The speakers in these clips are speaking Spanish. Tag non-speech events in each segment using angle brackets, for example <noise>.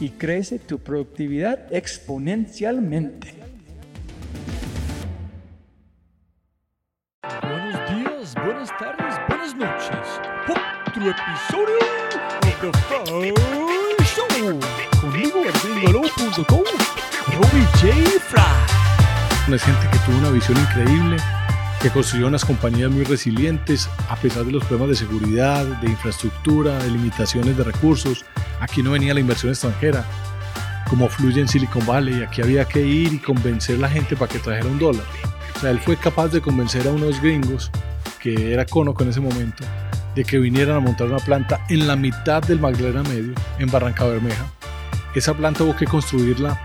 y crece tu productividad exponencialmente. Buenos días, buenas tardes, buenas noches. Otro episodio de The Fry Show. Conmigo, gringolo.com, Robbie J. Fry. Es gente que tuvo una visión increíble, que construyó unas compañías muy resilientes a pesar de los problemas de seguridad, de infraestructura, de limitaciones de recursos. Aquí no venía la inversión extranjera, como fluye en Silicon Valley. Aquí había que ir y convencer a la gente para que trajera un dólar. O sea, él fue capaz de convencer a unos gringos, que era Conoco en ese momento, de que vinieran a montar una planta en la mitad del Magdalena Medio, en Barranca Bermeja. Esa planta hubo que construirla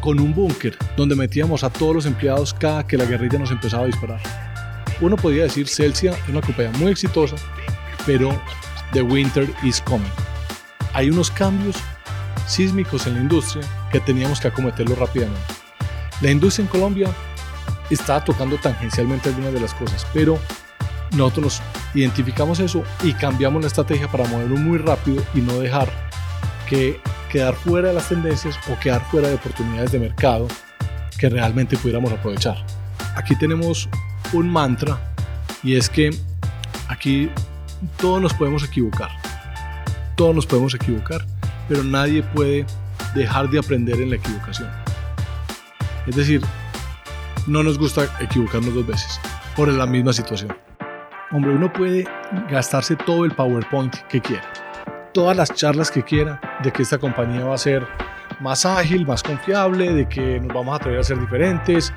con un búnker donde metíamos a todos los empleados cada que la guerrilla nos empezaba a disparar. Uno podría decir Celsia es una compañía muy exitosa, pero the winter is coming. Hay unos cambios sísmicos en la industria que teníamos que acometerlo rápidamente. La industria en Colombia estaba tocando tangencialmente algunas de las cosas, pero nosotros nos identificamos eso y cambiamos la estrategia para moverlo muy rápido y no dejar que quedar fuera de las tendencias o quedar fuera de oportunidades de mercado que realmente pudiéramos aprovechar. Aquí tenemos un mantra y es que aquí todos nos podemos equivocar. Todos nos podemos equivocar, pero nadie puede dejar de aprender en la equivocación. Es decir, no nos gusta equivocarnos dos veces por la misma situación. Hombre, uno puede gastarse todo el PowerPoint que quiera, todas las charlas que quiera de que esta compañía va a ser más ágil, más confiable, de que nos vamos a atrever a ser diferentes,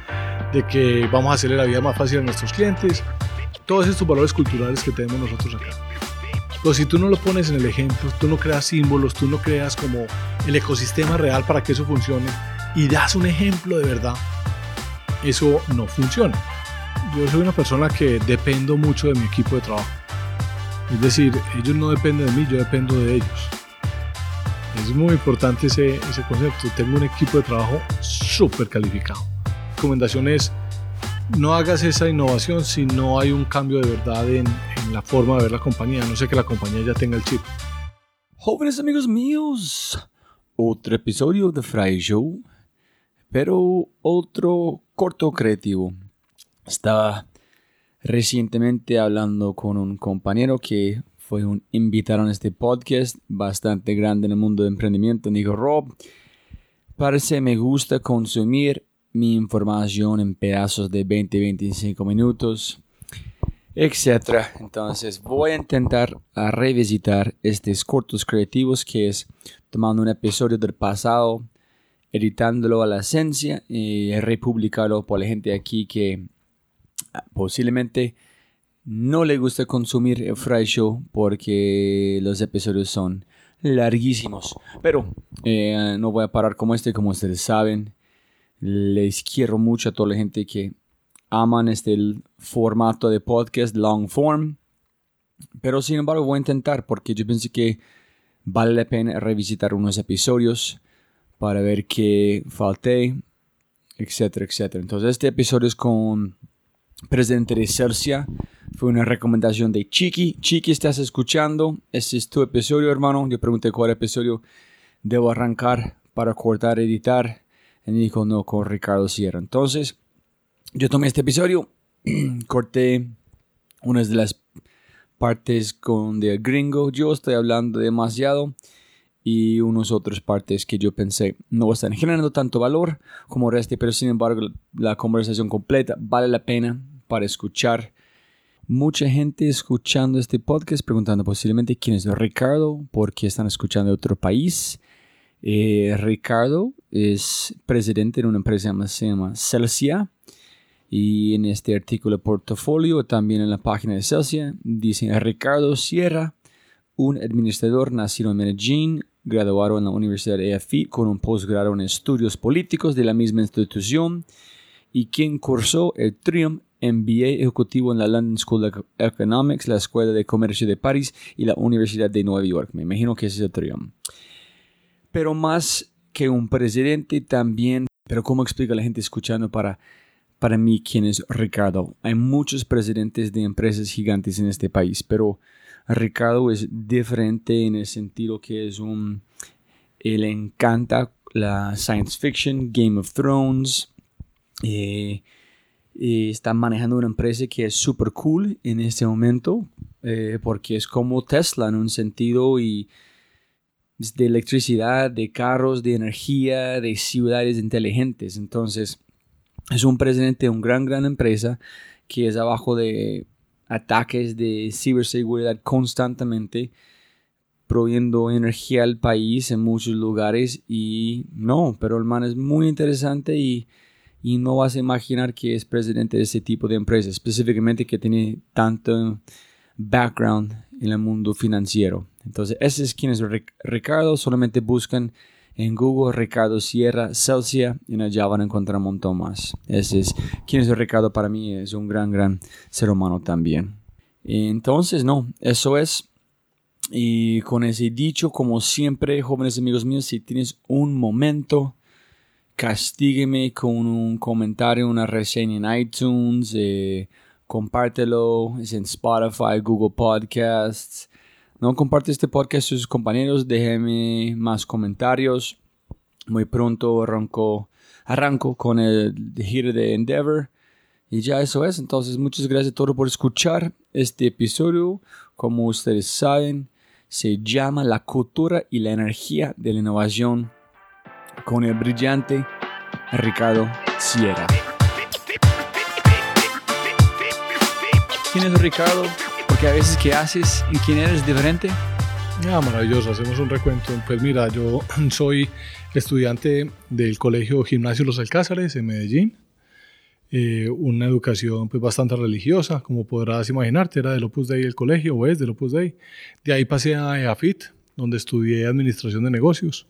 de que vamos a hacerle la vida más fácil a nuestros clientes, todos estos valores culturales que tenemos nosotros acá. Pero si tú no lo pones en el ejemplo, tú no creas símbolos, tú no creas como el ecosistema real para que eso funcione y das un ejemplo de verdad, eso no funciona. Yo soy una persona que dependo mucho de mi equipo de trabajo. Es decir, ellos no dependen de mí, yo dependo de ellos. Es muy importante ese, ese concepto. Tengo un equipo de trabajo súper calificado. Recomendación es, no hagas esa innovación si no hay un cambio de verdad en, la forma de ver la compañía. No sé que la compañía ya tenga el chip. Jóvenes amigos míos, otro episodio de Fry Show, pero otro corto creativo. Estaba recientemente hablando con un compañero que fue un invitado en este podcast bastante grande en el mundo de emprendimiento. Dijo, Rob, parece me gusta consumir mi información en pedazos de 20-25 minutos, etc. Entonces voy a intentar revisitar estos cortos creativos que es tomando un episodio del pasado, editándolo a la esencia y republicarlo por la gente aquí que posiblemente no le gusta consumir el Fry Show porque los episodios son larguísimos. Pero eh, no voy a parar como este, como ustedes saben. Les quiero mucho a toda la gente que aman este formato de podcast long form. Pero sin embargo voy a intentar porque yo pienso que vale la pena revisitar unos episodios para ver qué falté, etcétera, etcétera. Entonces este episodio es con presidente de Celsia. Fue una recomendación de Chiqui. Chiqui, estás escuchando. Este es tu episodio, hermano. Yo pregunté cuál episodio debo arrancar para cortar, editar. Y me dijo, no, con Ricardo Sierra. Entonces, yo tomé este episodio, <clears throat> corté unas de las partes con de gringo. Yo estoy hablando demasiado y unas otras partes que yo pensé no están generando tanto valor como este, pero sin embargo la conversación completa vale la pena para escuchar. Mucha gente escuchando este podcast preguntando posiblemente quién es Ricardo, por qué están escuchando de otro país. Eh, Ricardo es presidente de una empresa que se llama Celsia y en este artículo de portafolio, también en la página de Celsius, dice Ricardo Sierra, un administrador nacido en Medellín, graduado en la Universidad de EFI con un posgrado en estudios políticos de la misma institución y quien cursó el Triumph MBA ejecutivo en la London School of Economics, la Escuela de Comercio de París y la Universidad de Nueva York. Me imagino que ese es el Triumph. Pero más que un presidente también, pero ¿cómo explica la gente escuchando para para mí quién es Ricardo. Hay muchos presidentes de empresas gigantes en este país, pero Ricardo es diferente en el sentido que es un... Él encanta la science fiction, Game of Thrones. Eh, está manejando una empresa que es super cool en este momento, eh, porque es como Tesla en un sentido y de electricidad, de carros, de energía, de ciudades inteligentes. Entonces, es un presidente de una gran, gran empresa que es abajo de ataques de ciberseguridad constantemente, proveyendo energía al país en muchos lugares y no, pero el man es muy interesante y, y no vas a imaginar que es presidente de ese tipo de empresa, específicamente que tiene tanto background en el mundo financiero. Entonces, ese es quien es Ricardo, solamente buscan en Google Ricardo Sierra Celsia y allá van a encontrar un montón más. Ese es quién es Ricardo para mí, es un gran, gran ser humano también. Entonces, no, eso es. Y con ese dicho, como siempre, jóvenes amigos míos, si tienes un momento, castígueme con un comentario, una reseña en iTunes, eh, compártelo, es en Spotify, Google Podcasts, no comparte este podcast a sus compañeros, déjenme más comentarios. Muy pronto arranco, arranco con el giro de Endeavor. Y ya eso es. Entonces, muchas gracias a todos por escuchar este episodio. Como ustedes saben, se llama La cultura y la energía de la innovación con el brillante Ricardo Sierra. ¿Quién es Ricardo? Porque a veces que haces y quién eres diferente. Ah, maravilloso, hacemos un recuento. Pues mira, yo <clears throat> soy estudiante del Colegio Gimnasio Los Alcázares en Medellín. Eh, una educación pues bastante religiosa, como podrás imaginarte, era del Opus Dei el colegio, o es del Opus Dei. De ahí pasé a EAFIT, donde estudié Administración de Negocios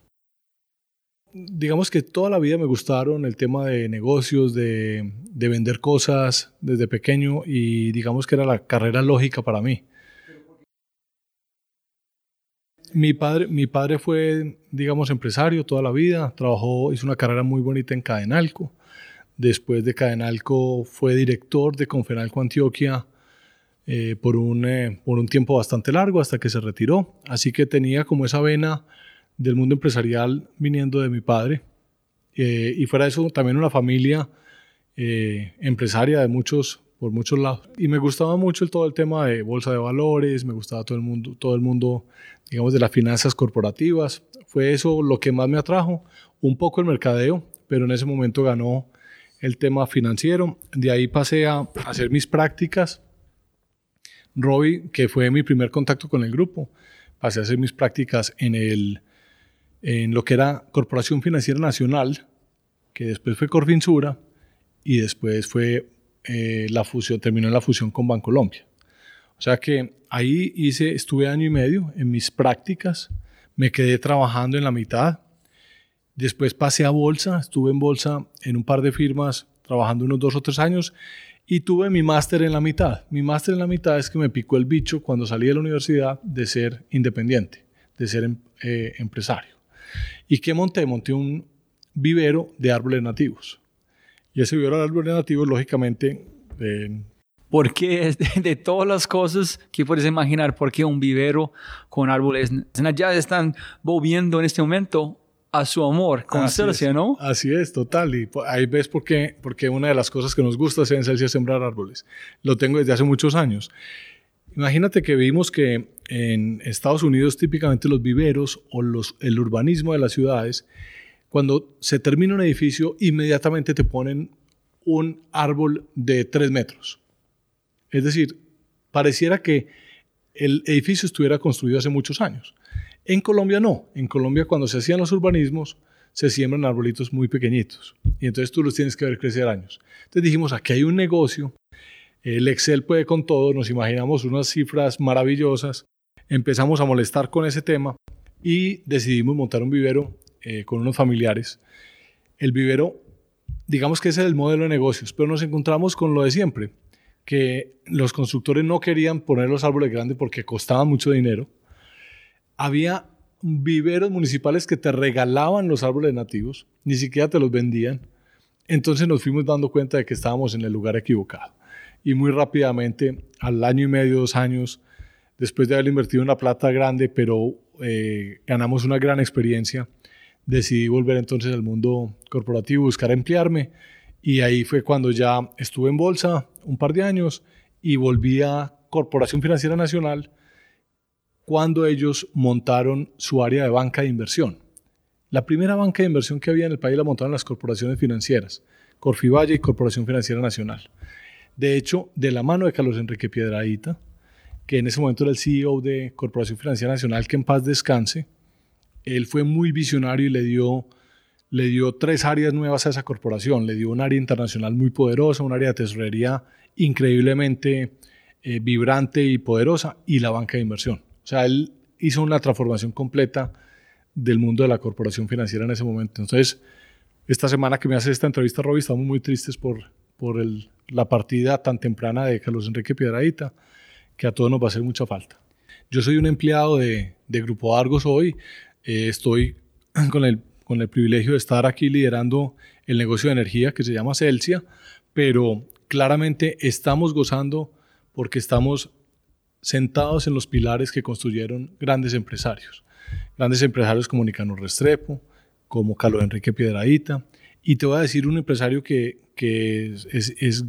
digamos que toda la vida me gustaron el tema de negocios, de, vender cosas desde pequeño y digamos que era la carrera lógica para mí. Mi padre, mi padre fue, digamos, empresario toda la vida, trabajó, hizo una carrera muy bonita en Cadenalco. Después de Cadenalco fue director de Confenalco Antioquia eh, por, un, eh, por un tiempo bastante largo hasta que se retiró. Así que tenía como esa vena del mundo empresarial viniendo de mi padre. Eh, y fuera de eso, también una familia eh, empresaria de muchos, por muchos lados. Y me gustaba mucho el, todo el tema de bolsa de valores, me gustaba todo el mundo, todo el mundo, digamos, de las finanzas corporativas. Fue eso lo que más me atrajo, un poco el mercadeo, pero en ese momento ganó el tema financiero. De ahí pasé a hacer mis prácticas. Robbie, que fue mi primer contacto con el grupo, pasé a hacer mis prácticas en el en lo que era Corporación Financiera Nacional, que después fue Corfinsura y después fue eh, la fusión, terminó la fusión con Bancolombia. sea que ahí hice, estuve año y medio en mis prácticas, me quedé trabajando en la mitad, después pasé a bolsa, estuve en bolsa en un par de firmas trabajando unos dos o tres años y tuve mi máster en la mitad. Mi máster en la mitad es que me picó el bicho cuando salí de la universidad de ser independiente, de ser em, eh, empresario. ¿Y qué monté? Monté un vivero de árboles nativos. Y ese vivero de árboles nativos, lógicamente... Eh, ¿Por qué <laughs> de todas las cosas que puedes imaginar, por qué un vivero con árboles ya están volviendo en este momento a su amor con Celsia, ¿no? Así es, total. Y ahí ves por qué, porque una de las cosas que nos gusta hacer en Celsia es sembrar árboles. Lo tengo desde hace muchos años. Imagínate que vimos que en Estados Unidos típicamente los viveros o el urbanismo de las ciudades, cuando se termina un edificio, inmediatamente te ponen un árbol de tres metros. Es decir, pareciera que el edificio estuviera construido hace muchos años. En Colombia no. En Colombia cuando se hacían los urbanismos se siembran arbolitos muy pequeñitos y entonces tú los tienes que ver crecer años. Entonces dijimos, aquí hay un negocio, el Excel puede con todo, nos imaginamos unas cifras maravillosas, empezamos a molestar con ese tema y decidimos montar un vivero eh, con unos familiares. El vivero, digamos que ese es el modelo de negocios, pero nos encontramos con lo de siempre, que los constructores no querían poner los árboles grandes porque costaban mucho dinero había viveros municipales que te regalaban los árboles nativos, ni siquiera te los vendían. Entonces nos fuimos dando cuenta de que estábamos en el lugar equivocado. Y muy rápidamente, al año y medio, dos años, después de haber invertido una plata grande, pero eh, ganamos una gran experiencia, decidí volver entonces al mundo corporativo, buscar emplearme. Y ahí fue cuando ya estuve en bolsa un par de años y volví a Corporación Financiera Nacional cuando ellos montaron su área de banca de inversión. La primera banca de inversión que había en el país la montaron las corporaciones financieras, Corfivalle y Corporación Financiera Nacional. De hecho, de la mano de Carlos Enrique Piedradita, que en ese momento era el CEO de Corporación Financiera Nacional, que en paz descanse, él fue muy visionario y le dio, le dio tres áreas nuevas a esa corporación. Le dio un área internacional muy poderosa, un área de tesorería increíblemente eh, vibrante y poderosa y la banca de inversión. O sea, él hizo una transformación completa del mundo de la corporación financiera en ese momento. Entonces, esta semana que me hace esta entrevista, Robbie, estamos muy tristes por, por la partida tan temprana de Carlos Enrique Piedradita, que a todos nos va a hacer mucha falta. Yo soy un empleado de, de Grupo Argos hoy. Eh, estoy <clears throat> con el, con el privilegio de estar aquí liderando el negocio de energía que se llama Celsia, pero claramente estamos gozando porque estamos sentados en los pilares que construyeron grandes empresarios. Grandes empresarios como Nicanor Restrepo, como Carlos Enrique Piedradita. Y te voy a decir un empresario que, es,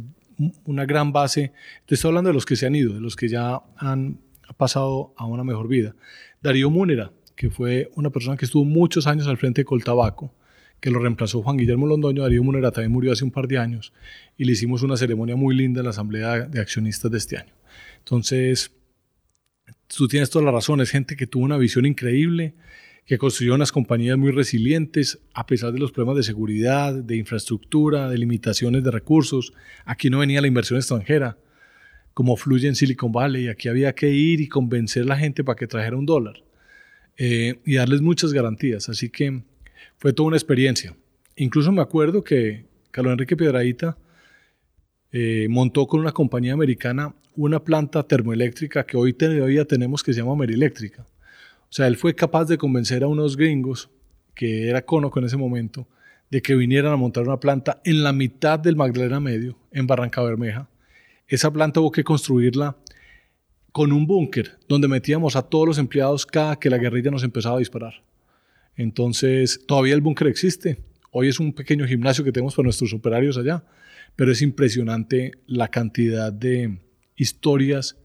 una gran base. Te estoy hablando de los que se han ido, de los que ya han pasado a una mejor vida. Darío Múnera, que fue una persona que estuvo muchos años al frente de Coltabaco, que lo reemplazó Juan Guillermo Londoño. Darío Múnera también murió hace un par de años y le hicimos una ceremonia muy linda en la Asamblea de Accionistas de este año. Entonces, tú tienes toda la razón, es gente que tuvo una visión increíble, que construyó unas compañías muy resilientes a pesar de los problemas de seguridad, de infraestructura, de limitaciones de recursos. Aquí no venía la inversión extranjera, como fluye en Silicon Valley. Aquí había que ir y convencer a la gente para que trajera un dólar eh, y darles muchas garantías. Así que fue toda una experiencia. Incluso me acuerdo que Carlos Enrique Piedradita eh, montó con una compañía americana una planta termoeléctrica que hoy todavía tenemos que se llama Mereléctrica. O sea, él fue capaz de convencer a unos gringos, que era Conoco en ese momento, de que vinieran a montar una planta en la mitad del Magdalena Medio, en Barranca Bermeja. Esa planta hubo que construirla con un búnker donde metíamos a todos los empleados cada que la guerrilla nos empezaba a disparar. Entonces, todavía el búnker existe. Hoy es un pequeño gimnasio que tenemos para nuestros operarios allá, pero es impresionante la cantidad de, historias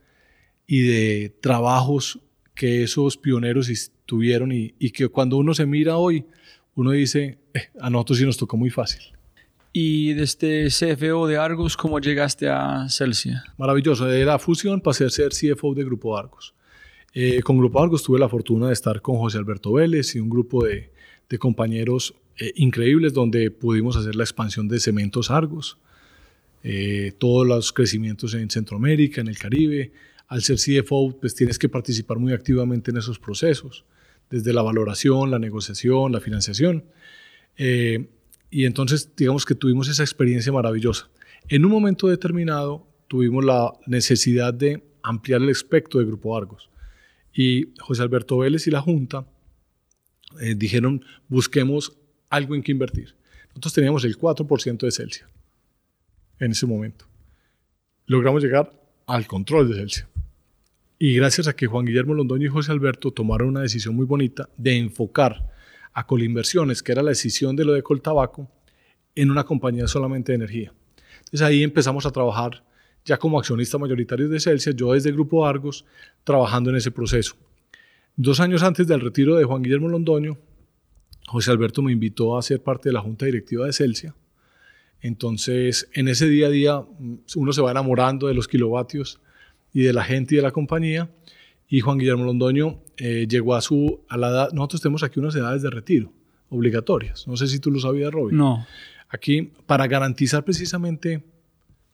y de trabajos que esos pioneros tuvieron y, que cuando uno se mira hoy, uno dice, eh, a nosotros sí nos tocó muy fácil. ¿Y desde CFO de Argos, cómo llegaste a Celsia? Maravilloso. De la fusión pasé a ser CFO de Grupo Argos. Eh, con Grupo Argos tuve la fortuna de estar con José Alberto Vélez y un grupo de, de compañeros eh, increíbles donde pudimos hacer la expansión de Cementos Argos. Eh, todos los crecimientos en Centroamérica, en el Caribe. Al ser CFO, pues tienes que participar muy activamente en esos procesos, desde la valoración, la negociación, la financiación. Eh, y entonces, digamos que tuvimos esa experiencia maravillosa. En un momento determinado, tuvimos la necesidad de ampliar el espectro de Grupo Argos. Y José Alberto Vélez y la Junta eh, dijeron, busquemos algo en que invertir. Nosotros teníamos el 4% de Celsius en ese momento. Logramos llegar al control de Celsius. Y gracias a que Juan Guillermo Londoño y José Alberto tomaron una decisión muy bonita de enfocar a Colinversiones, que era la decisión de lo de Coltabaco, en una compañía solamente de energía. Entonces ahí empezamos a trabajar ya como accionista mayoritario de Celsius, yo desde Grupo Argos, trabajando en ese proceso. Dos años antes del retiro de Juan Guillermo Londoño, José Alberto me invitó a ser parte de la junta directiva de Celsia. Entonces, en ese día a día, mm, uno se va enamorando de los kilovatios y de la gente y de la compañía. Y Juan Guillermo Londoño eh, llegó a su a la edad. Nosotros tenemos aquí unas edades de retiro obligatorias. No sé si tú lo sabías, Robin. No. Aquí, para garantizar precisamente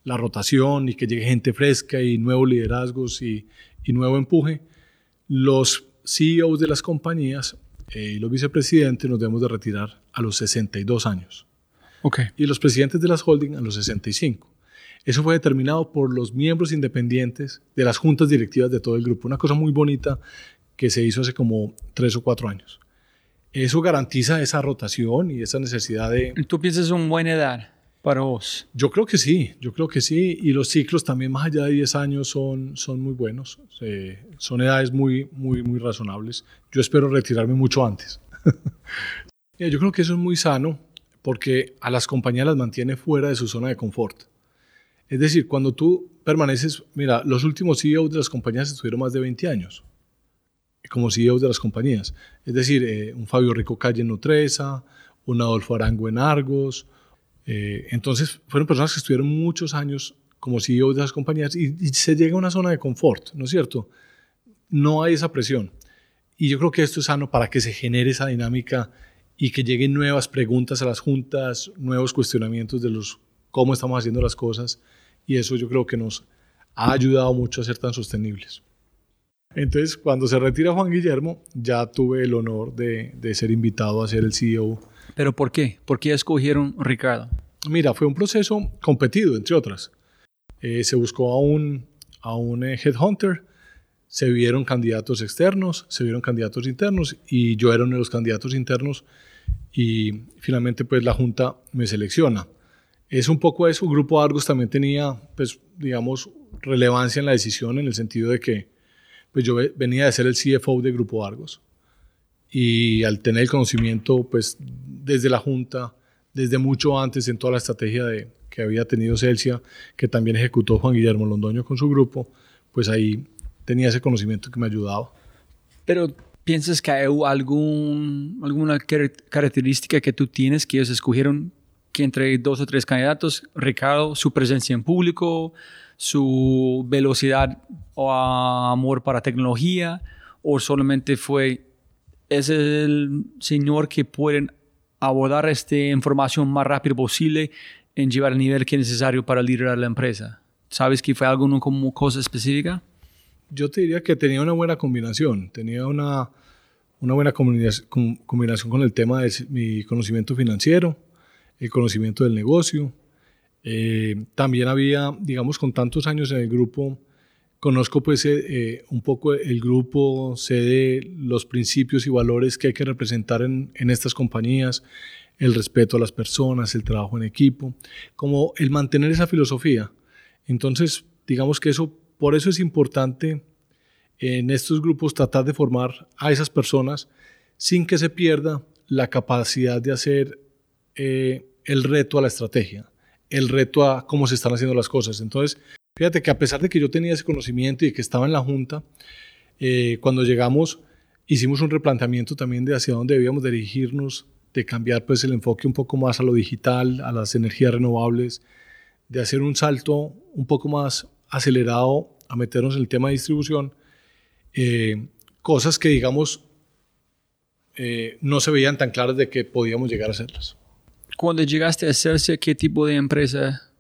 la rotación y que llegue gente fresca y nuevos liderazgos y, y nuevo empuje, los CEOs de las compañías eh, y los vicepresidentes nos debemos de retirar a los 62 años. Okay. Y los presidentes de las holding a los 65. Eso fue determinado por los miembros independientes de las juntas directivas de todo el grupo. Una cosa muy bonita que se hizo hace como tres o cuatro años. Eso garantiza esa rotación y esa necesidad de... ¿Tú piensas es una buena edad? para vos? Yo creo que sí, yo creo que sí. Y los ciclos también más allá de 10 años son, son muy buenos. son edades muy, muy, muy razonables. Yo espero retirarme mucho antes. <laughs> yo creo que eso es muy sano porque a las compañías las mantiene fuera de su zona de confort. Es decir, cuando tú permaneces, mira, los últimos CEOs de las compañías estuvieron más de 20 años como CEOs de las compañías. Es decir, eh, un Fabio Rico Calle en Nutresa, un Adolfo Arango en Argos, eh, entonces, fueron personas que estuvieron muchos años como CEO de las compañías y, se llega a una zona de confort, ¿no es cierto? No hay esa presión. Y yo creo que esto es sano para que se genere esa dinámica y que lleguen nuevas preguntas a las juntas, nuevos cuestionamientos de los cómo estamos haciendo las cosas. Y eso yo creo que nos ha ayudado mucho a ser tan sostenibles. Entonces, cuando se retira Juan Guillermo, ya tuve el honor de, de ser invitado a ser el CEO ¿Pero por qué? ¿Por qué escogieron Ricardo? Mira, fue un proceso competido, entre otras. Eh, se buscó a un, a un eh, headhunter, se vieron candidatos externos, se vieron candidatos internos y yo era uno de los candidatos internos y finalmente pues la Junta me selecciona. Es un poco eso, Grupo Argos también tenía pues digamos relevancia en la decisión en el sentido de que pues yo venía de ser el CFO de Grupo Argos y al tener el conocimiento, pues desde la Junta, desde mucho antes en toda la estrategia de, que había tenido Celsia, que también ejecutó Juan Guillermo Londoño con su grupo, pues ahí tenía ese conocimiento que me ayudaba. Pero ¿piensas que hay algún, alguna característica que tú tienes que ellos escogieron entre dos o tres candidatos, Ricardo, su presencia en público, su velocidad o amor para tecnología, o solamente fue es el señor que pueden abordar esta información más rápido posible en llevar el nivel que es necesario para liderar la empresa. ¿Sabes que fue algo como cosa específica? Yo te diría que tenía una buena combinación. Tenía una, una buena combinación con el tema de mi conocimiento financiero, el conocimiento del negocio. Eh, también había, digamos, con tantos años en el grupo, Conozco pues eh, eh, un poco el grupo, sé de los principios y valores que hay que representar en, en, estas compañías, el respeto a las personas, el trabajo en equipo, como el mantener esa filosofía. Entonces, digamos que eso, por eso es importante en estos grupos tratar de formar a esas personas sin que se pierda la capacidad de hacer eh, el reto a la estrategia, el reto a cómo se están haciendo las cosas. Entonces, Fíjate que a pesar de que yo tenía ese conocimiento y que estaba en la Junta, eh, cuando llegamos hicimos un replanteamiento también de hacia dónde debíamos dirigirnos, de cambiar pues el enfoque un poco más a lo digital, a las energías renovables, de hacer un salto un poco más acelerado a meternos en el tema de distribución, eh, cosas que digamos eh, no se veían tan claras de que podíamos llegar a hacerlas. Cuando llegaste a hacerse, ¿qué tipo de empresa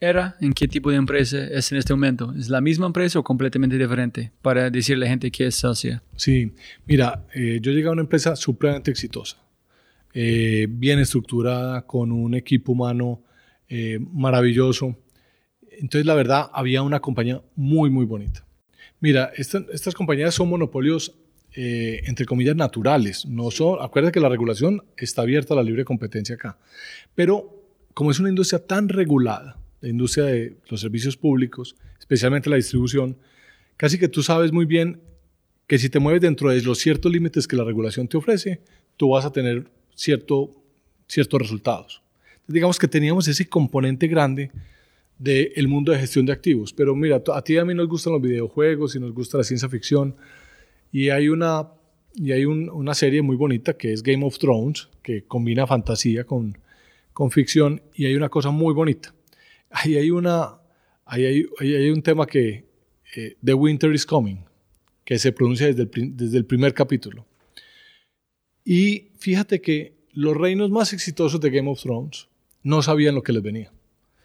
era? ¿En qué tipo de empresa es en este momento? ¿Es la misma empresa o completamente diferente? Para decirle a la gente que es Celsia. Sí, mira, eh, yo llegué a una empresa supremamente exitosa, eh, bien estructurada, con un equipo humano eh, maravilloso. Entonces, la verdad, había una compañía muy, muy bonita. Mira, estas compañías son monopolios, entre comillas, naturales. No son, acuérdate que la regulación está abierta a la libre competencia acá. Pero como es una industria tan regulada, la industria de los servicios públicos, especialmente la distribución, casi que tú sabes muy bien que si te mueves dentro de los ciertos límites que la regulación te ofrece, tú vas a tener cierto, ciertos resultados. digamos que teníamos ese componente grande del mundo de gestión de activos. Pero mira, a ti y a mí nos gustan los videojuegos y nos gusta la ciencia ficción. Y hay una, y hay una serie muy bonita que es Game of Thrones, que combina fantasía con, con ficción. Y hay una cosa muy bonita ahí hay, una, hay, hay un tema que, eh, The Winter is Coming, que se pronuncia desde el, desde el primer capítulo. Y fíjate que los reinos más exitosos de Game of Thrones no sabían lo que les venía.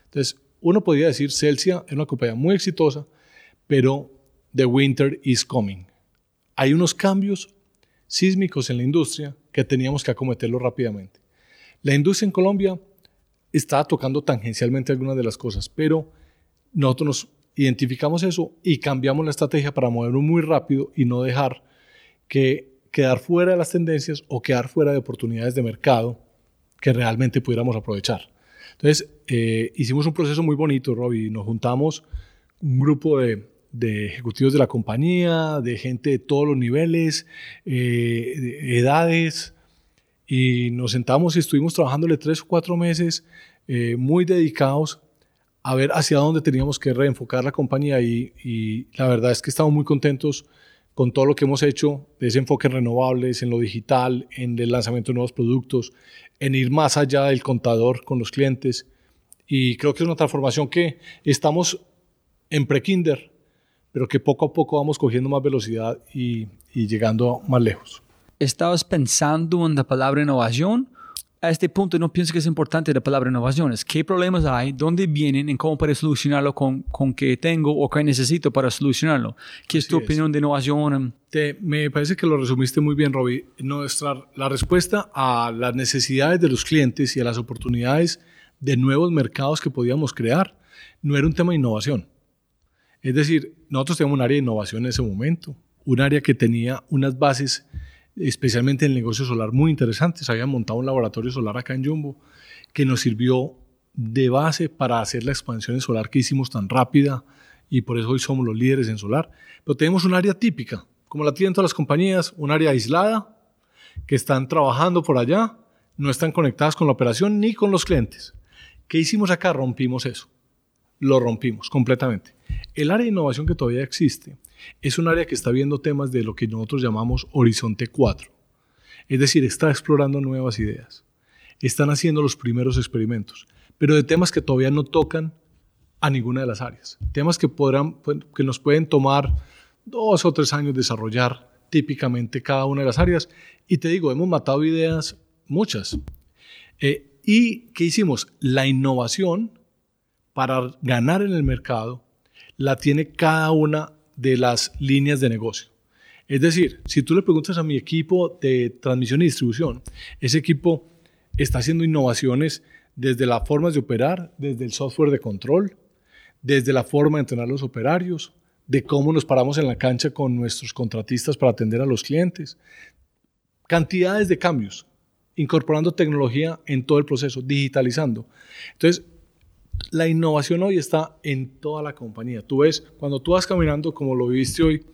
Entonces, uno podría decir, Celsia es una compañía muy exitosa, pero The Winter is Coming. Hay unos cambios sísmicos en la industria que teníamos que acometerlo rápidamente. La industria en Colombia estaba tocando tangencialmente algunas de las cosas, pero nosotros nos identificamos eso y cambiamos la estrategia para movernos muy rápido y no dejar que quedar fuera de las tendencias o quedar fuera de oportunidades de mercado que realmente pudiéramos aprovechar. Entonces, eh, hicimos un proceso muy bonito, Robbie. Nos juntamos un grupo de, ejecutivos de la compañía, de gente de todos los niveles, eh, de edades, y nos sentamos y estuvimos trabajándole tres o cuatro meses eh, muy dedicados a ver hacia dónde teníamos que reenfocar la compañía y, la verdad es que estamos muy contentos con todo lo que hemos hecho de ese enfoque en renovables, en lo digital, en el lanzamiento de nuevos productos, en ir más allá del contador con los clientes. Y creo que es una transformación que estamos en pre-kinder, pero que poco a poco vamos cogiendo más velocidad y, y llegando más lejos. ¿Estabas pensando en la palabra innovación? A este punto no pienso que es importante la palabra innovación. Es qué problemas hay, dónde vienen y cómo puedo solucionarlo con, con qué tengo o qué necesito para solucionarlo. ¿Qué es tu opinión de innovación? Te, me parece que lo resumiste muy bien, Robbie. Nuestra, la respuesta a las necesidades de los clientes y a las oportunidades de nuevos mercados que podíamos crear no era un tema de innovación. Es decir, nosotros teníamos un área de innovación en ese momento, un área que tenía unas bases especialmente en el negocio solar, muy interesantes. Habían montado un laboratorio solar acá en Jumbo que nos sirvió de base para hacer la expansión en solar que hicimos tan rápida y por eso hoy somos los líderes en solar. Pero tenemos un área típica, como la tienen todas las compañías, un área aislada, que están trabajando por allá, no están conectadas con la operación ni con los clientes. ¿Qué hicimos acá? Rompimos eso. Lo rompimos completamente. El área de innovación que todavía existe es un área que está viendo temas de lo que nosotros llamamos Horizonte 4. Es decir, está explorando nuevas ideas. Están haciendo los primeros experimentos, pero de temas que todavía no tocan a ninguna de las áreas. Temas que, podrán, que nos pueden tomar dos o tres años desarrollar típicamente cada una de las áreas. Y te digo, hemos matado ideas muchas. Eh, ¿Y qué hicimos? La innovación para ganar en el mercado la tiene cada una de las líneas de negocio. Es decir, si tú le preguntas a mi equipo de transmisión y distribución, ese equipo está haciendo innovaciones desde las formas de operar, desde el software de control, desde la forma de entrenar los operarios, de cómo nos paramos en la cancha con nuestros contratistas para atender a los clientes. Cantidades de cambios, incorporando tecnología en todo el proceso, digitalizando. Entonces, la innovación hoy está en toda la compañía. Tú ves, cuando tú vas caminando como lo viviste hoy,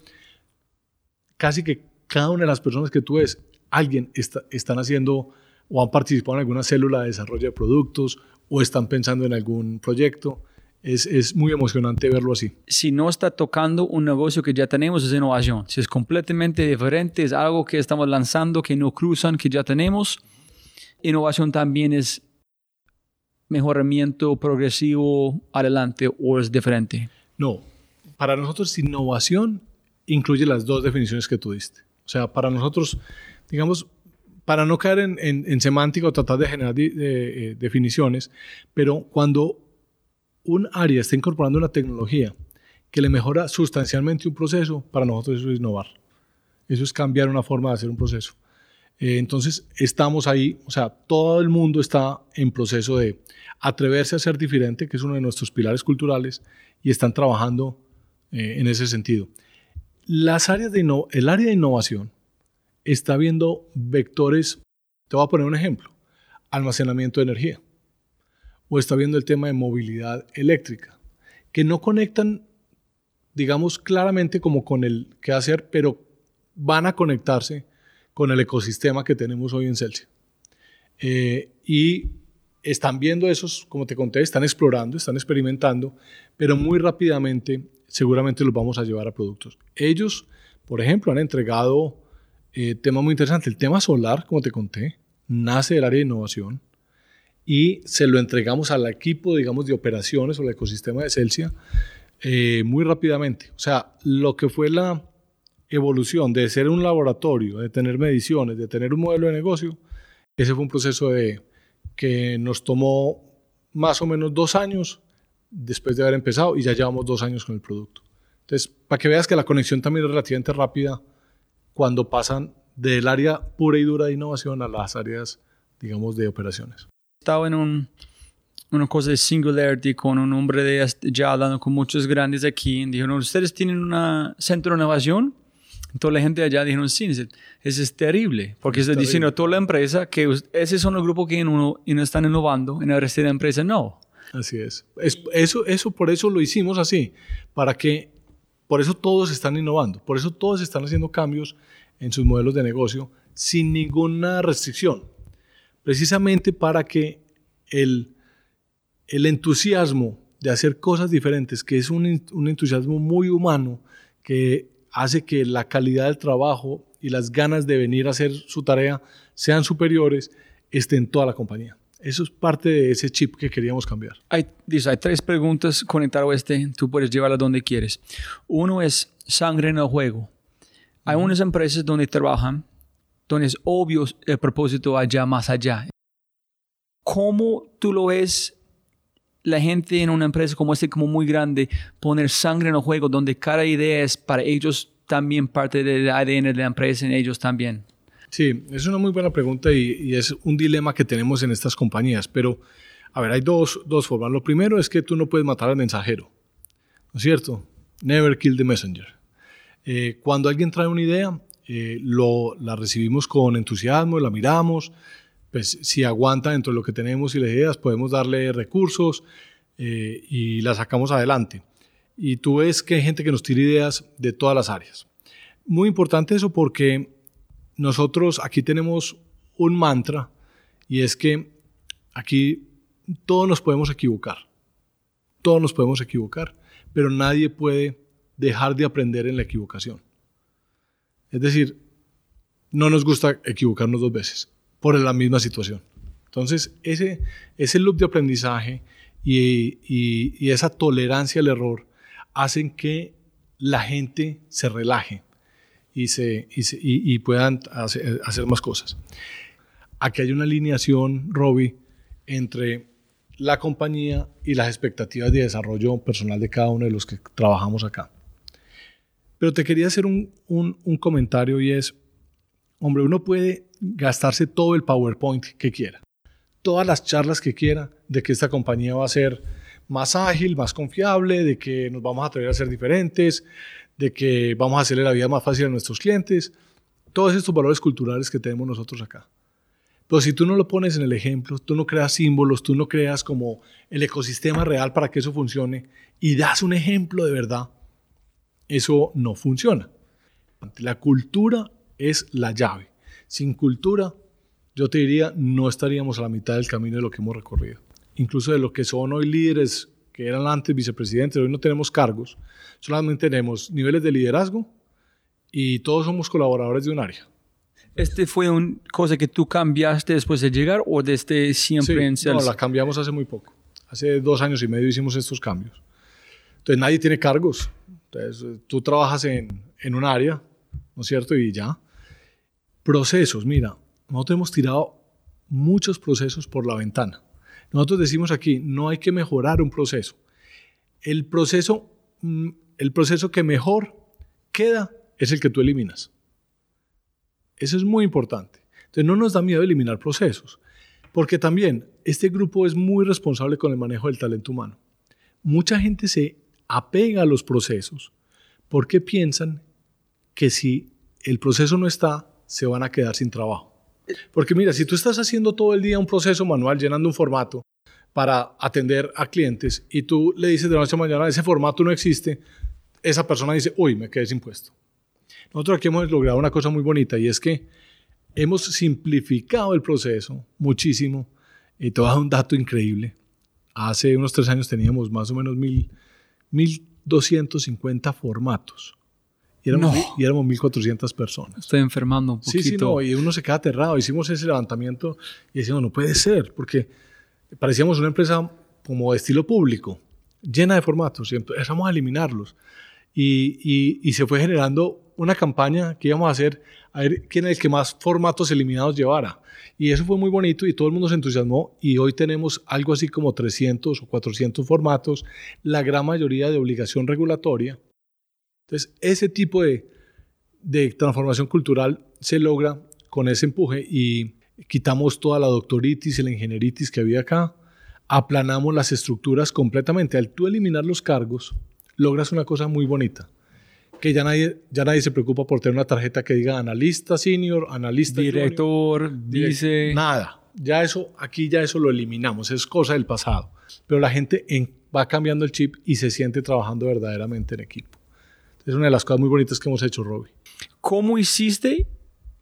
casi que cada una de las personas que tú ves, alguien está, están haciendo o han participado en alguna célula de desarrollo de productos o están pensando en algún proyecto. Es, es, muy emocionante verlo así. Si no está tocando un negocio que ya tenemos, es innovación. Si es completamente diferente, es algo que estamos lanzando, que no cruzan, que ya tenemos. Innovación también es mejoramiento progresivo adelante o es diferente? No, para nosotros innovación incluye las dos definiciones que tú diste. O sea, para nosotros, digamos, para no caer en, en, semántica o tratar de generar eh, definiciones, pero cuando un área está incorporando una tecnología que le mejora sustancialmente un proceso, para nosotros eso es innovar. Eso es cambiar una forma de hacer un proceso. Eh, entonces, estamos ahí, o sea, todo el mundo está en proceso de atreverse a ser diferente, que es uno de nuestros pilares culturales, y están trabajando eh, en ese sentido. Las áreas de el área de innovación está viendo vectores, te voy a poner un ejemplo, almacenamiento de energía, o está viendo el tema de movilidad eléctrica, que no conectan, digamos, claramente como con el qué hacer, pero van a conectarse con el ecosistema que tenemos hoy en Celsius. Eh, y están viendo esos, como te conté, están explorando, están experimentando, pero muy rápidamente seguramente los vamos a llevar a productos. Ellos, por ejemplo, han entregado eh, tema muy interesante, el tema solar, como te conté, nace del área de innovación y se lo entregamos al equipo, digamos, de operaciones o al ecosistema de Celsia eh, muy rápidamente. O sea, lo que fue la evolución de ser un laboratorio, de tener mediciones, de tener un modelo de negocio, ese fue un proceso de, que nos tomó más o menos dos años después de haber empezado y ya llevamos dos años con el producto. Entonces, para que veas que la conexión también es relativamente rápida cuando pasan del área pura y dura de innovación a las áreas, digamos, de operaciones. Estaba en un, una cosa de Singularity con un hombre de ya hablando con muchos grandes aquí. Dijeron, ¿ustedes tienen un centro de innovación? Toda la gente allá dijeron, sí, eso es terrible, porque está diciendo a toda la empresa que ese son los grupos que no están innovando, en el resto de la empresa no. Así es. Eso, eso, por eso lo hicimos así, para que, por eso todos están innovando, por eso todos están haciendo cambios en sus modelos de negocio sin ninguna restricción, precisamente para que el, el entusiasmo de hacer cosas diferentes, que es un, un entusiasmo muy humano, que hace que la calidad del trabajo y las ganas de venir a hacer su tarea sean superiores, esté en toda la compañía. Eso es parte de ese chip que queríamos cambiar. Hay, dice, hay tres preguntas conectadas a este, tú puedes llevarla donde quieres. Uno es sangre en el juego. Hay unas empresas donde trabajan, donde es obvio el propósito allá más allá. ¿Cómo tú lo ves la gente en una empresa como este, como muy grande, poner sangre en el juego, donde cada idea es para ellos también parte del ADN de la empresa, en ellos también? Sí, es una muy buena pregunta y, es un dilema que tenemos en estas compañías, pero a ver, hay dos, dos formas. Lo primero es que tú no puedes matar al mensajero, ¿no es cierto? Never kill the messenger. Eh, cuando alguien trae una idea, eh, lo, la recibimos con entusiasmo, la miramos, pues si aguanta dentro de lo que tenemos y las ideas, podemos darle recursos eh, y la sacamos adelante. Y tú ves que hay gente que nos tira ideas de todas las áreas. Muy importante eso porque nosotros aquí tenemos un mantra y es que aquí todos nos podemos equivocar. Todos nos podemos equivocar, pero nadie puede dejar de aprender en la equivocación. Es decir, no nos gusta equivocarnos dos veces por la misma situación. Entonces, ese, ese loop de aprendizaje y, y, esa tolerancia al error hacen que la gente se relaje y, se, y, puedan hacer, más cosas. Aquí hay una alineación, Robbie, entre la compañía y las expectativas de desarrollo personal de cada uno de los que trabajamos acá. Pero te quería hacer un, un comentario y es, hombre, uno puede gastarse todo el PowerPoint que quiera, todas las charlas que quiera de que esta compañía va a ser más ágil, más confiable, de que nos vamos a atrever a ser diferentes, de que vamos a hacerle la vida más fácil a nuestros clientes, todos estos valores culturales que tenemos nosotros acá. Pero si tú no lo pones en el ejemplo, tú no creas símbolos, tú no creas como el ecosistema real para que eso funcione y das un ejemplo de verdad, eso no funciona. La cultura es la llave. Sin cultura, yo te diría, no estaríamos a la mitad del camino de lo que hemos recorrido. Incluso de lo que son hoy líderes que eran antes vicepresidentes, hoy no tenemos cargos, solamente tenemos niveles de liderazgo y todos somos colaboradores de un área. ¿Este fue una cosa que tú cambiaste después de llegar o desde siempre en Celsius? No, la cambiamos hace muy poco. Hace dos años y medio hicimos estos cambios. Entonces nadie tiene cargos. Entonces tú trabajas en, en un área, ¿no es cierto? Y ya. Procesos, mira, nosotros hemos tirado muchos procesos por la ventana. Nosotros decimos aquí, no hay que mejorar un proceso, el proceso, mm, el proceso que mejor queda es el que tú eliminas. Eso es muy importante. Entonces no nos da miedo eliminar procesos, porque también este grupo es muy responsable con el manejo del talento humano. Mucha gente se apega a los procesos porque piensan que si el proceso no está, se van a quedar sin trabajo. Porque mira, si tú estás haciendo todo el día un proceso manual, llenando un formato para atender a clientes y tú le dices de la noche a mañana, ese formato no existe, esa persona dice, uy, me quedé sin puesto. Nosotros aquí hemos logrado una cosa muy bonita y es que hemos simplificado el proceso muchísimo. Y te voy a dar un dato increíble. Hace unos tres años teníamos más o menos mil, 1.250 formatos. Y éramos, y éramos 1.400 personas. Estoy enfermando un poquito. Sí, sí, no, y uno se queda aterrado. Hicimos ese levantamiento y decimos, no puede ser, porque parecíamos una empresa como de estilo público, llena de formatos, y empezamos a eliminarlos. Y, y, y, se fue generando una campaña que íbamos a hacer a ver quién es el que más formatos eliminados llevara. Y eso fue muy bonito y todo el mundo se entusiasmó y hoy tenemos algo así como 300 o 400 formatos, la gran mayoría de obligación regulatoria. Entonces, ese tipo de, de transformación cultural se logra con ese empuje y quitamos toda la doctoritis y la ingenieritis que había acá, aplanamos las estructuras completamente. Al tú eliminar los cargos, logras una cosa muy bonita que ya nadie, ya nadie se preocupa por tener una tarjeta que diga analista senior, analista director, dice nada. Ya eso aquí ya eso lo eliminamos, es cosa del pasado. Pero la gente va cambiando el chip y se siente trabajando verdaderamente en equipo. Es una de las cosas muy bonitas que hemos hecho, Robbie. ¿Cómo hiciste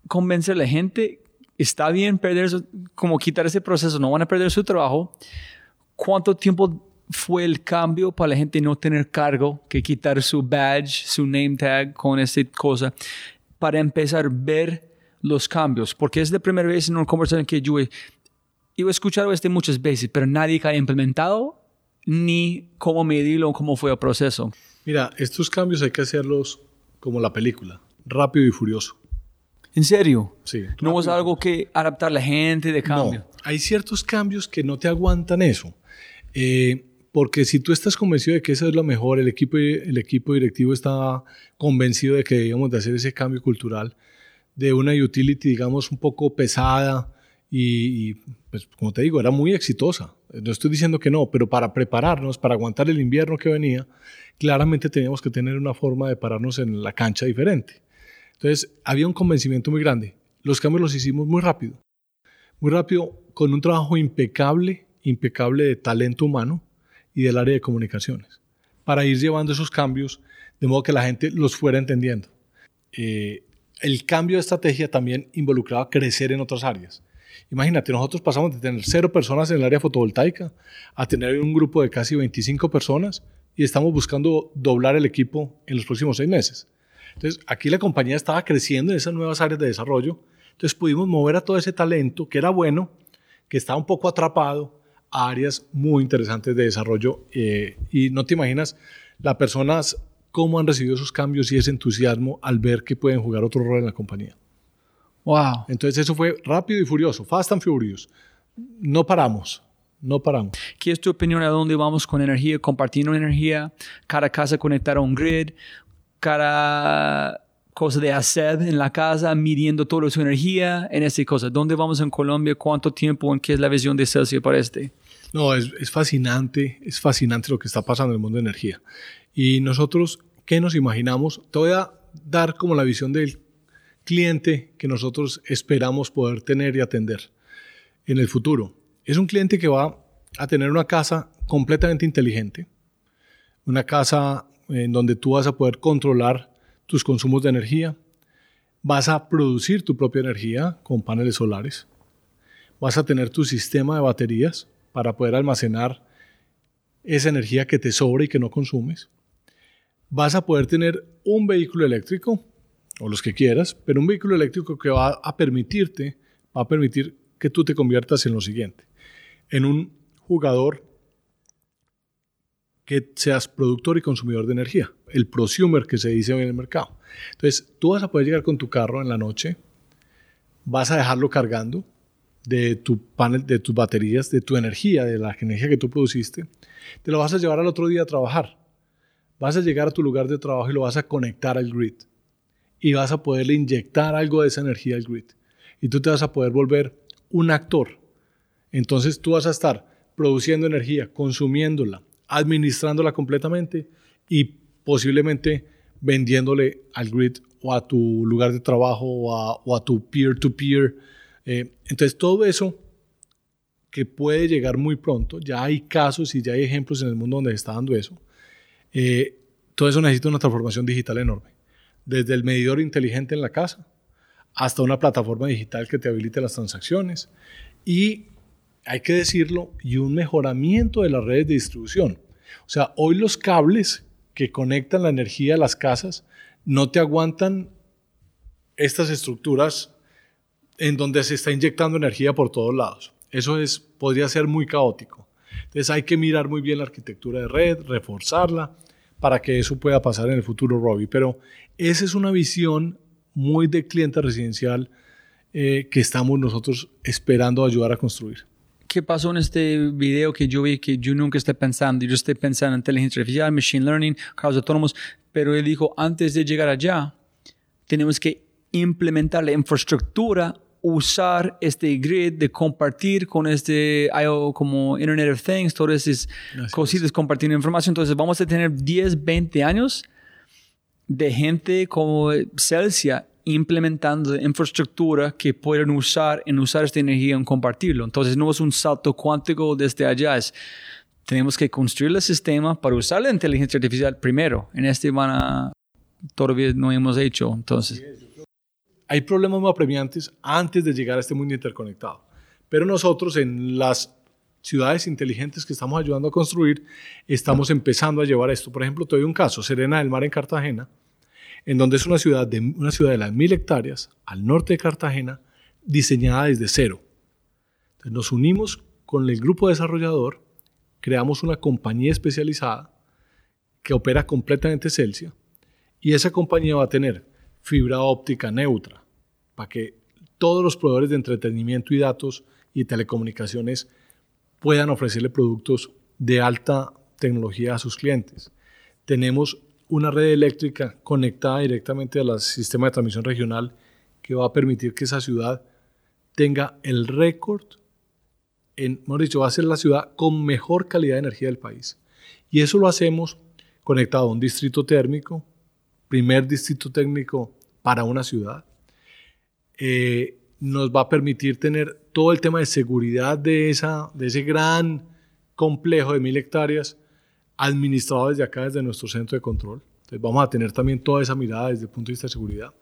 convencer a la gente? Está bien perder, como quitar ese proceso, no van a perder su trabajo. ¿Cuánto tiempo fue el cambio para la gente no tener cargo, que quitar su badge, su name tag con esta cosa, para empezar a ver los cambios. Porque es la primera vez en una conversación que yo he, he escuchado este muchas veces, pero nadie ha implementado ni cómo medirlo, cómo fue el proceso. Mira, estos cambios hay que hacerlos como la película, rápido y furioso. ¿En serio? Sí. No es algo que adaptar la gente de cambio. No, hay ciertos cambios que no te aguantan eso. Eh, porque si tú estás convencido de que eso es lo mejor, el equipo, el equipo directivo está convencido de que debemos de hacer ese cambio cultural de una utility, digamos, un poco pesada y, pues, como te digo, era muy exitosa. No estoy diciendo que no, pero para prepararnos, para aguantar el invierno que venía, claramente teníamos que tener una forma de pararnos en la cancha diferente. Entonces, había un convencimiento muy grande. Los cambios los hicimos muy rápido. Muy rápido, con un trabajo impecable, impecable de talento humano y del área de comunicaciones, para ir llevando esos cambios de modo que la gente los fuera entendiendo. Eh, el cambio de estrategia también involucraba crecer en otras áreas. Imagínate, nosotros pasamos de tener cero personas en el área fotovoltaica a tener un grupo de casi 25 personas y estamos buscando doblar el equipo en los próximos seis meses. Entonces, aquí la compañía estaba creciendo en esas nuevas áreas de desarrollo. Entonces, pudimos mover a todo ese talento que era bueno, que estaba un poco atrapado, áreas muy interesantes de desarrollo eh, y no te imaginas las personas cómo han recibido esos cambios y ese entusiasmo al ver que pueden jugar otro rol en la compañía. Wow. Entonces eso fue rápido y furioso, fast and furious. No paramos, no paramos. ¿Qué es tu opinión a dónde vamos con energía, compartiendo energía, cada casa conectar a un grid, cada cosa de hacer en la casa, midiendo toda su energía en esta cosa? ¿Dónde vamos en Colombia? ¿Cuánto tiempo? ¿En qué es la visión de Celsius para este? No, es, es, fascinante, es fascinante lo que está pasando en el mundo de energía. Y nosotros, ¿qué nos imaginamos? Te voy a dar como la visión del cliente que nosotros esperamos poder tener y atender en el futuro. Es un cliente que va a tener una casa completamente inteligente, una casa en donde tú vas a poder controlar tus consumos de energía, vas a producir tu propia energía con paneles solares, vas a tener tu sistema de baterías para poder almacenar esa energía que te sobra y que no consumes. Vas a poder tener un vehículo eléctrico, o los que quieras, pero un vehículo eléctrico que va a permitirte, va a permitir que tú te conviertas en lo siguiente, en un jugador que seas productor y consumidor de energía, el prosumer que se dice hoy en el mercado. Entonces, tú vas a poder llegar con tu carro en la noche, vas a dejarlo cargando, de tu panel, de tus baterías, de tu energía, de la energía que tú produciste, te lo vas a llevar al otro día a trabajar. vas a llegar a tu lugar de trabajo y lo vas a conectar al grid. Y vas a poderle inyectar algo de esa energía al grid. Y tú te vas a poder volver un actor. Entonces tú vas a estar produciendo energía, consumiéndola, administrándola completamente y posiblemente vendiéndole al grid o a tu lugar de trabajo o a, tu peer-to-peer. Eh, entonces todo eso que puede llegar muy pronto, ya hay casos y ya hay ejemplos en el mundo donde se está dando eso, eh, todo eso necesita una transformación digital enorme. Desde el medidor inteligente en la casa hasta una plataforma digital que te habilite las transacciones y, hay que decirlo, y un mejoramiento de las redes de distribución. O sea, hoy los cables que conectan la energía a las casas no te aguantan estas estructuras en donde se está inyectando energía por todos lados. Eso es, podría ser muy caótico. Entonces hay que mirar muy bien la arquitectura de red, reforzarla para que eso pueda pasar en el futuro, Robbie. Pero esa es una visión muy de cliente residencial eh, que estamos nosotros esperando ayudar a construir. ¿Qué pasó en este video que yo vi que yo nunca estoy pensando? Yo estoy pensando en inteligencia artificial, machine learning, carros autónomos, pero él dijo, antes de llegar allá, tenemos que implementar la infraestructura usar este grid de compartir con este como Internet of Things, todas esas cositas compartiendo información. Entonces vamos a tener 10, 20 años de gente como Celsia implementando infraestructura que pueden usar en usar esta energía en compartirlo. Entonces no es un salto cuántico desde allá, es tenemos que construir el sistema para usar la inteligencia artificial primero. En este van todavía no hemos hecho, entonces hay problemas más apremiantes antes de llegar a este mundo interconectado. Pero nosotros en las ciudades inteligentes que estamos ayudando a construir, estamos empezando a llevar esto. Por ejemplo, te doy un caso, Serena del Mar en Cartagena, en donde es una ciudad de, una ciudad de las mil hectáreas, al norte de Cartagena, diseñada desde cero. Nos unimos con el grupo desarrollador, creamos una compañía especializada que opera completamente Celsia, y esa compañía va a tener fibra óptica neutra, para que todos los proveedores de entretenimiento y datos y telecomunicaciones puedan ofrecerle productos de alta tecnología a sus clientes. Tenemos una red eléctrica conectada directamente al sistema de transmisión regional que va a permitir que esa ciudad tenga el récord en, hemos dicho, va a ser la ciudad con mejor calidad de energía del país. Y eso lo hacemos conectado a un distrito térmico, primer distrito técnico para una ciudad. Eh, nos va a permitir tener todo el tema de seguridad de, esa, de ese gran complejo de mil hectáreas administrado desde acá, desde nuestro centro de control. Entonces vamos a tener también toda esa mirada desde el punto de vista de seguridad.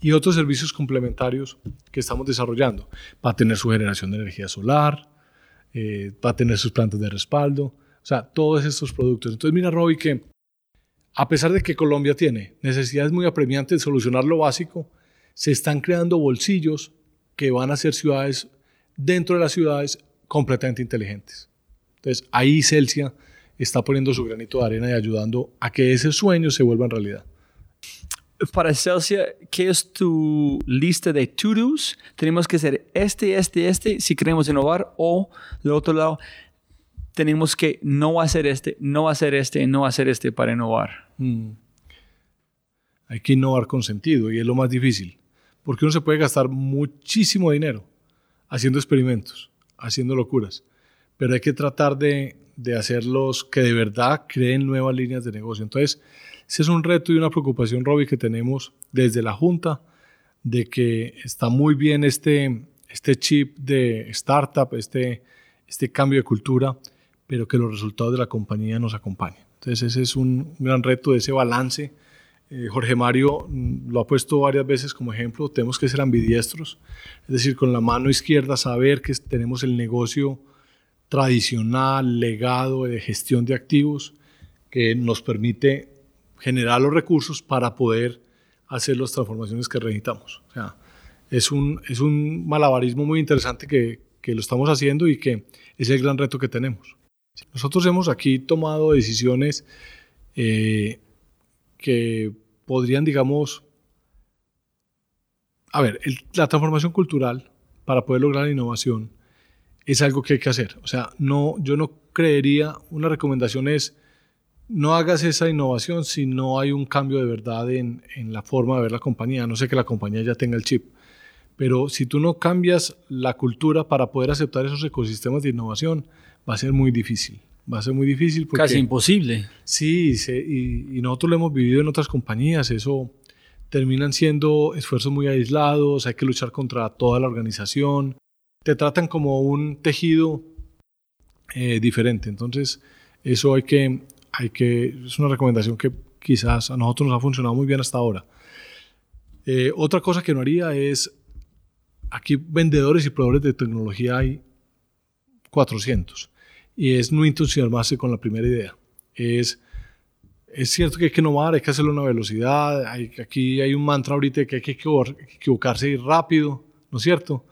Y otros servicios complementarios que estamos desarrollando. Va a tener su generación de energía solar, eh, va a tener sus plantas de respaldo, o sea, todos estos productos. Entonces mira, Robbie, que a pesar de que Colombia tiene necesidades muy apremiantes de solucionar lo básico, se están creando bolsillos que van a ser ciudades dentro de las ciudades completamente inteligentes. Entonces ahí Celsia está poniendo su granito de arena y ayudando a que ese sueño se vuelva en realidad. Para Celsia, ¿qué es tu lista de to-dos? Tenemos que hacer este, este, este si queremos innovar o del otro lado, tenemos que no hacer este, no hacer este, no hacer este para innovar. Mm. Hay que innovar con sentido y es lo más difícil, porque uno se puede gastar muchísimo dinero haciendo experimentos, haciendo locuras, pero hay que tratar de, de hacerlos que de verdad creen nuevas líneas de negocio. Entonces, ese es un reto y una preocupación, Robbie, que tenemos desde la Junta, de que está muy bien este, este chip de startup, este, este cambio de cultura, pero que los resultados de la compañía nos acompañen. Entonces ese es un gran reto de ese balance. Eh, Jorge Mario mm, lo ha puesto varias veces como ejemplo, tenemos que ser ambidiestros, es decir, con la mano izquierda saber que tenemos el negocio tradicional, legado de gestión de activos, que nos permite generar los recursos para poder hacer las transformaciones que necesitamos. O sea, es un, es un malabarismo muy interesante que, que lo estamos haciendo y que es el gran reto que tenemos. Nosotros hemos aquí tomado decisiones eh, que podrían, digamos, a ver, la transformación cultural para poder lograr la innovación es algo que hay que hacer. O sea, no, yo no creería, una recomendación es no hagas esa innovación si no hay un cambio de verdad en, en la forma de ver la compañía. No sé que la compañía ya tenga el chip, pero si tú no cambias la cultura para poder aceptar esos ecosistemas de innovación, va a ser muy difícil. Va a ser muy difícil porque... Casi imposible. Sí, y, y, nosotros lo hemos vivido en otras compañías. Eso terminan siendo esfuerzos muy aislados, hay que luchar contra toda la organización. Te tratan como un tejido eh, diferente. Entonces, eso hay que, hay que... Es una recomendación que quizás a nosotros nos ha funcionado muy bien hasta ahora. Eh, otra cosa que no haría es aquí vendedores y proveedores de tecnología hay 400 y es no entusiasmarse con la primera idea. Es, es cierto que hay que innovar, hay que hacerlo a una velocidad, hay, aquí hay un mantra ahorita que hay que equivocarse y rápido, ¿no es cierto?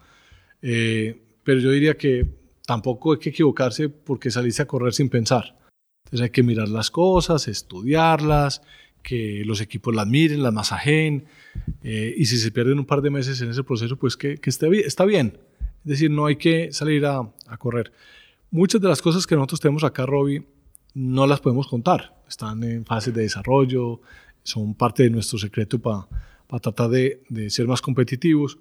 Eh, pero yo diría que tampoco hay que equivocarse porque salirse a correr sin pensar. Entonces hay que mirar las cosas, estudiarlas, que los equipos las miren, las masajeen, eh, y si se pierden un par de meses en ese proceso, pues que, que esté está bien. Es decir, no hay que salir a, a, correr. Muchas de las cosas que nosotros tenemos acá, Robbie, no las podemos contar. Están en fase de desarrollo, son parte de nuestro secreto para tratar de, de, ser más competitivos.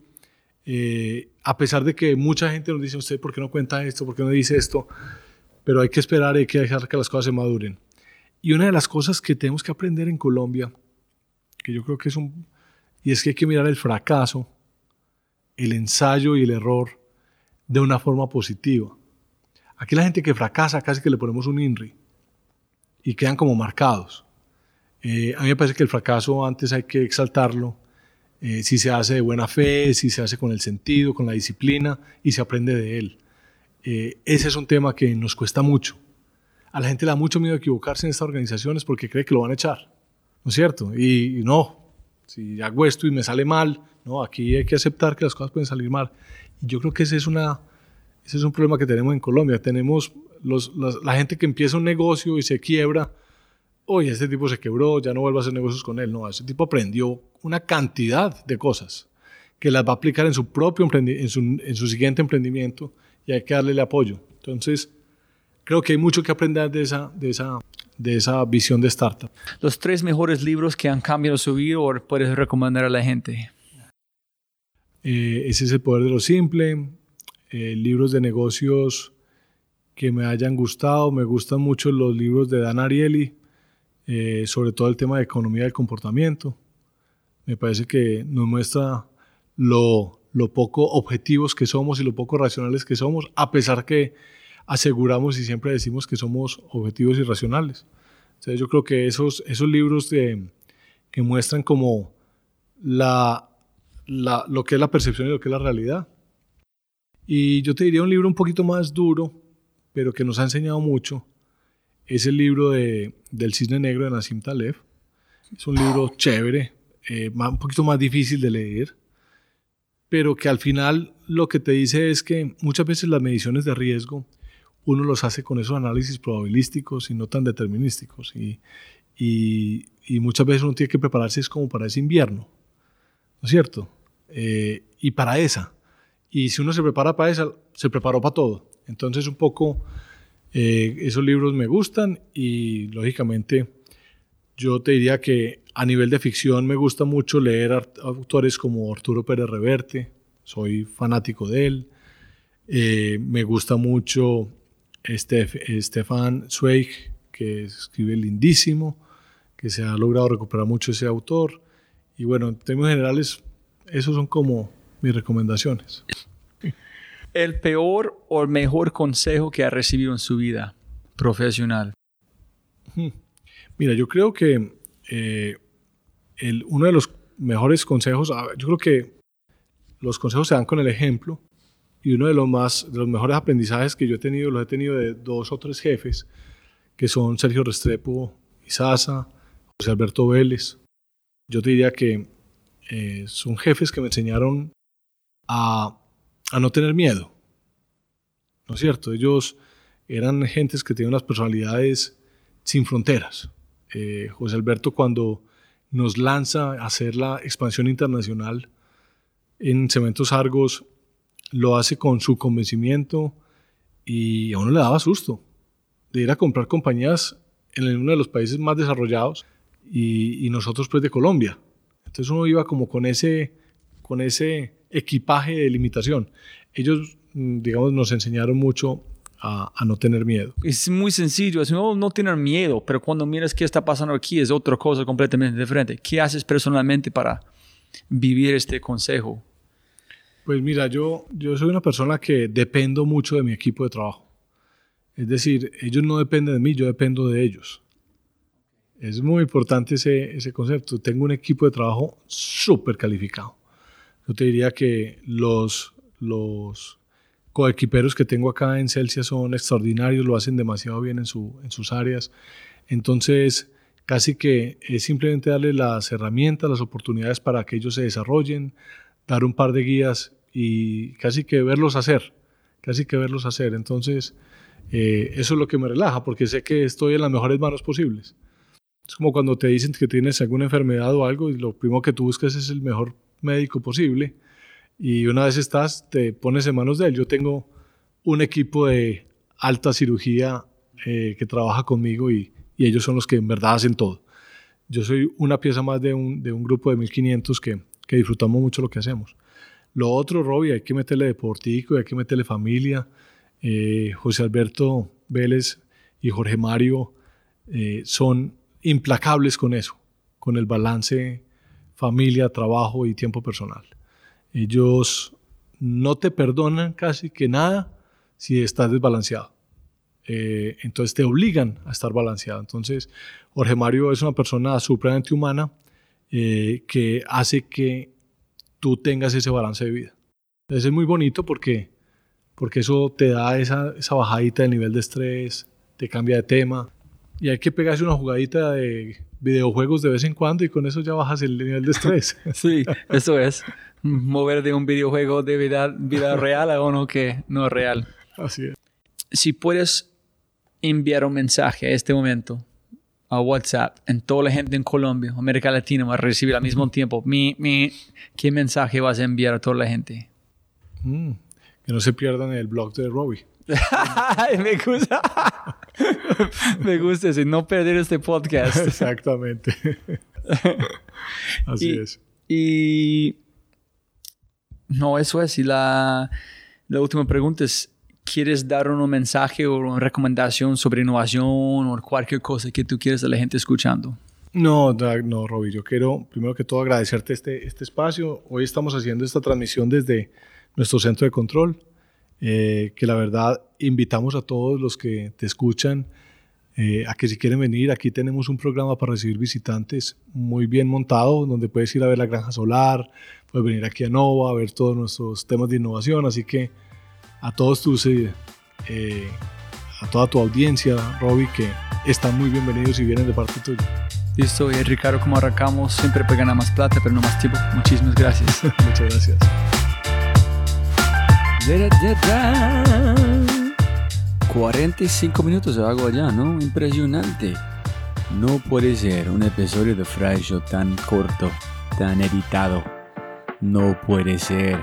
Eh, a pesar de que mucha gente nos dice, usted, ¿por qué no cuenta esto? ¿Por qué no dice esto? Pero hay que esperar, hay que dejar que las cosas se maduren. Y una de las cosas que tenemos que aprender en Colombia, que yo creo que es un, y es que hay que mirar el fracaso, el ensayo y el error de una forma positiva. Aquí la gente que fracasa casi que le ponemos un INRI y quedan como marcados. Eh, a mí me parece que el fracaso antes hay que exaltarlo, eh, si se hace de buena fe, si se hace con el sentido, con la disciplina y se aprende de él. Eh, ese es un tema que nos cuesta mucho. A la gente le da mucho miedo equivocarse en estas organizaciones porque cree que lo van a echar, ¿no es cierto? y no, si hago esto y me sale mal, no, aquí hay que aceptar que las cosas pueden salir mal. Y yo creo que ese es, una, ese es un problema que tenemos en Colombia. Tenemos los, la gente que empieza un negocio y se quiebra. Oye, este tipo se quebró, ya no vuelvo a hacer negocios con él. No, ese tipo aprendió una cantidad de cosas que las va a aplicar en su propio en su, en su siguiente emprendimiento y hay que darle el apoyo. Entonces, creo que hay mucho que aprender de esa, de esa, de esa visión de startup. Los tres mejores libros que han cambiado su vida o puedes recomendar a la gente. Eh, ese es el poder de lo simple. Eh, libros de negocios que me hayan gustado. Me gustan mucho los libros de Dan Ariely, eh, sobre todo el tema de economía del comportamiento. Me parece que nos muestra lo, lo poco objetivos que somos y lo poco racionales que somos, a pesar que aseguramos y siempre decimos que somos objetivos y racionales. Entonces yo creo que esos, esos libros que muestran como la, la, lo que es la percepción y lo que es la realidad. Y yo te diría un libro un poquito más duro, pero que nos ha enseñado mucho, es el libro de, del Cisne Negro de Nassim Taleb. Es un libro chévere, eh, un poquito más difícil de leer, pero que al final lo que te dice es que muchas veces las mediciones de riesgo uno los hace con esos análisis probabilísticos y no tan determinísticos. Y, y, muchas veces uno tiene que prepararse es como para ese invierno, ¿no es cierto? Eh, y para esa. Y si uno se prepara para esa, se preparó para todo. Entonces un poco eh, esos libros me gustan y lógicamente yo te diría que a nivel de ficción me gusta mucho leer autores como Arturo Pérez Reverte, soy fanático de él. Eh, me gusta mucho Stefan Zweig, que escribe lindísimo, que se ha logrado recuperar mucho ese autor. Y bueno, en términos generales, esos son como mis recomendaciones. ¿El peor o mejor consejo que ha recibido en su vida profesional? Mira, yo creo que eh, el, uno de los mejores consejos, yo creo que los consejos se dan con el ejemplo y uno de los, más, de los mejores aprendizajes que yo he tenido, los he tenido de dos o tres jefes, que son Sergio Restrepo Sasa, José Alberto Vélez. Yo te diría que eh, son jefes que me enseñaron a, no tener miedo. ¿No es cierto? Ellos eran gentes que tenían unas personalidades sin fronteras. Eh, José Alberto cuando nos lanza a hacer la expansión internacional en Cementos Argos, lo hace con su convencimiento y a uno le daba susto de ir a comprar compañías en uno de los países más desarrollados y, y nosotros pues de Colombia. Entonces uno iba como con ese, con ese equipaje de limitación. Ellos, mm, digamos, nos enseñaron mucho a, a, no tener miedo. Es muy sencillo, es no, no tener miedo, pero cuando miras qué está pasando aquí es otra cosa completamente diferente. ¿Qué haces personalmente para vivir este consejo? Pues mira, yo, yo soy una persona que dependo mucho de mi equipo de trabajo. Es decir, ellos no dependen de mí, yo dependo de ellos. Es muy importante ese, ese concepto. Tengo un equipo de trabajo súper calificado. Yo te diría que los, los coequiperos que tengo acá en Celsius son extraordinarios, lo hacen demasiado bien en, su, en sus áreas. Entonces, casi que es simplemente darle las herramientas, las oportunidades para que ellos se desarrollen, dar un par de guías y casi que verlos hacer, casi que verlos hacer. Entonces, eh, eso es lo que me relaja, porque sé que estoy en las mejores manos posibles. Es como cuando te dicen que tienes alguna enfermedad o algo y lo primero que tú buscas es el mejor médico posible y una vez estás, te pones en manos de él. Yo tengo un equipo de alta cirugía eh, que trabaja conmigo y, y, ellos son los que en verdad hacen todo. Yo soy una pieza más de un, de un grupo de 1500 que, que disfrutamos mucho lo que hacemos. Lo otro, Robbie, hay que meterle deportico, hay que meterle familia. Eh, José Alberto Vélez y Jorge Mario eh, son implacables con eso, con el balance familia, trabajo y tiempo personal. Ellos no te perdonan casi que nada si estás desbalanceado. Eh, entonces te obligan a estar balanceado. Entonces, Jorge Mario es una persona supremamente humana eh, que hace que tú tengas ese balance de vida. Entonces es muy bonito porque, porque eso te da esa, esa bajadita del nivel de estrés, te cambia de tema y hay que pegarse una jugadita de videojuegos de vez en cuando y con eso ya bajas el nivel de estrés. <laughs> sí, eso es. Mover de un videojuego de vida, vida <laughs> real a uno que no es real. Así es. Si puedes enviar un mensaje a este momento a WhatsApp en toda la gente en Colombia, América Latina va a recibir al mismo tiempo, mi, mi, ¿qué mensaje vas a enviar a toda la gente? Mm, que no se pierdan el blog de Robbie. <laughs> me gusta. <laughs> me gusta ese, no perder este podcast. <laughs> Exactamente. Así es. Y no, eso es. Y la, la última pregunta es, ¿quieres dar un mensaje o una recomendación sobre innovación o cualquier cosa que tú quieras a la gente escuchando? No, no, Robbie, yo quiero primero que todo agradecerte este, este espacio. Hoy estamos haciendo esta transmisión desde nuestro centro de control eh, que la verdad invitamos a todos los que te escuchan eh, a que si quieren venir, aquí tenemos un programa para recibir visitantes muy bien montado, donde puedes ir a ver la granja solar, puedes venir aquí a Nova, a ver todos nuestros temas de innovación, así que a todos tus, eh, a toda tu audiencia, Robbie, que están muy bienvenidos y vienen de parte tuya. Listo, y Ricardo, como arrancamos, siempre puede ganar más plata, pero no más tiempo. Muchísimas gracias. <laughs> Muchas gracias. 45 minutos de hago ya, ¿no? Impresionante. No puede ser un episodio de Fry Show tan corto, tan editado. No puede ser.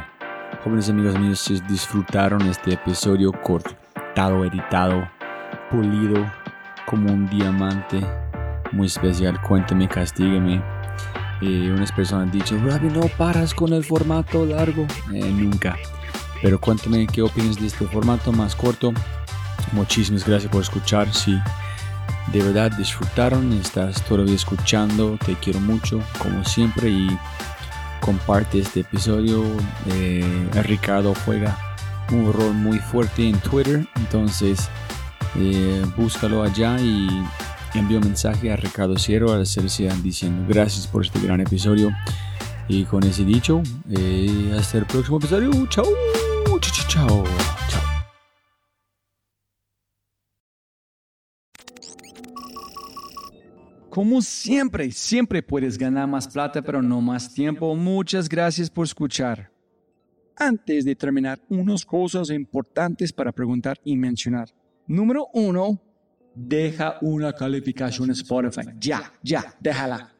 Jóvenes amigos míos, si disfrutaron este episodio cortado, editado, pulido, como un diamante muy especial, cuéntame, castígueme. Eh, unas personas han dicho, Ravi, no paras con el formato largo. Eh, nunca. Pero cuéntame qué opinas de este formato más corto. Muchísimas gracias por escuchar. Si de verdad disfrutaron, estás todavía escuchando, te quiero mucho, como siempre. Y comparte este episodio. Eh, Ricardo juega un rol muy fuerte en Twitter. Entonces, eh, búscalo allá y envío un mensaje a Ricardo Cierro a la diciendo gracias por este gran episodio. Y con ese dicho, eh, hasta el próximo episodio. Chao. Chao, chao. Como siempre, siempre puedes ganar más plata, pero no más tiempo. Muchas gracias por escuchar. Antes de terminar, unas cosas importantes para preguntar y mencionar. Número uno, deja una calificación en Spotify. Ya, ya, déjala